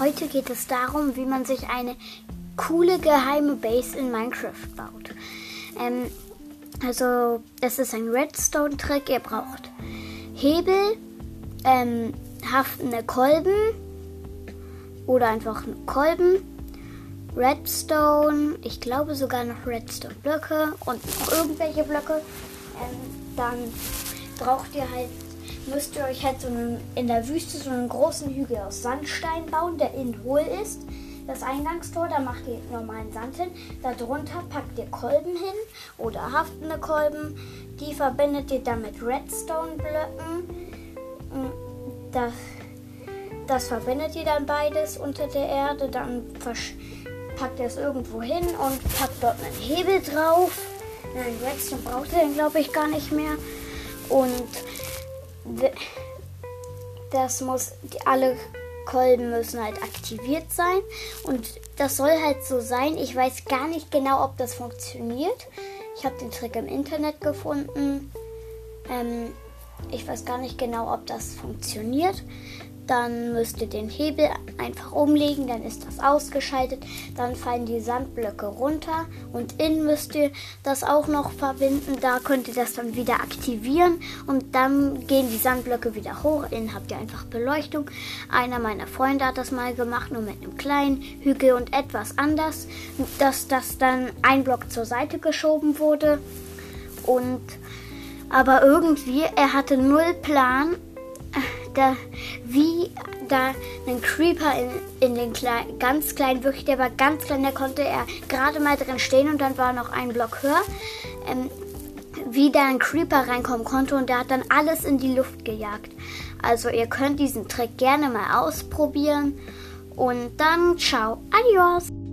Heute geht es darum, wie man sich eine coole geheime Base in Minecraft baut. Ähm, also, das ist ein Redstone-Trick. Ihr braucht Hebel, ähm, haftende Kolben oder einfach einen Kolben, Redstone, ich glaube sogar noch Redstone-Blöcke und noch irgendwelche Blöcke. Ähm, dann braucht ihr halt müsst ihr euch halt so einen, in der Wüste so einen großen Hügel aus Sandstein bauen, der innen hohl ist. Das Eingangstor, da macht ihr normalen Sand hin. Darunter packt ihr Kolben hin oder haftende Kolben. Die verbindet ihr dann mit Redstone-Blöcken. Mm, das, das verbindet ihr dann beides unter der Erde. Dann packt ihr es irgendwo hin und packt dort einen Hebel drauf. Nein, Redstone braucht ihr den, glaube ich, gar nicht mehr. Und das muss, alle Kolben müssen halt aktiviert sein. Und das soll halt so sein. Ich weiß gar nicht genau, ob das funktioniert. Ich habe den Trick im Internet gefunden. Ähm, ich weiß gar nicht genau, ob das funktioniert. Dann müsst ihr den Hebel einfach umlegen, dann ist das ausgeschaltet. Dann fallen die Sandblöcke runter und innen müsst ihr das auch noch verbinden. Da könnt ihr das dann wieder aktivieren und dann gehen die Sandblöcke wieder hoch. Innen habt ihr einfach Beleuchtung. Einer meiner Freunde hat das mal gemacht, nur mit einem kleinen Hügel und etwas anders, dass das dann ein Block zur Seite geschoben wurde. Und aber irgendwie, er hatte null Plan, da, wie da ein Creeper in, in den klein, ganz kleinen, wirklich, der war ganz klein, da konnte er gerade mal drin stehen und dann war noch ein Block höher, ähm, wie da ein Creeper reinkommen konnte und der hat dann alles in die Luft gejagt. Also ihr könnt diesen Trick gerne mal ausprobieren und dann ciao, adios!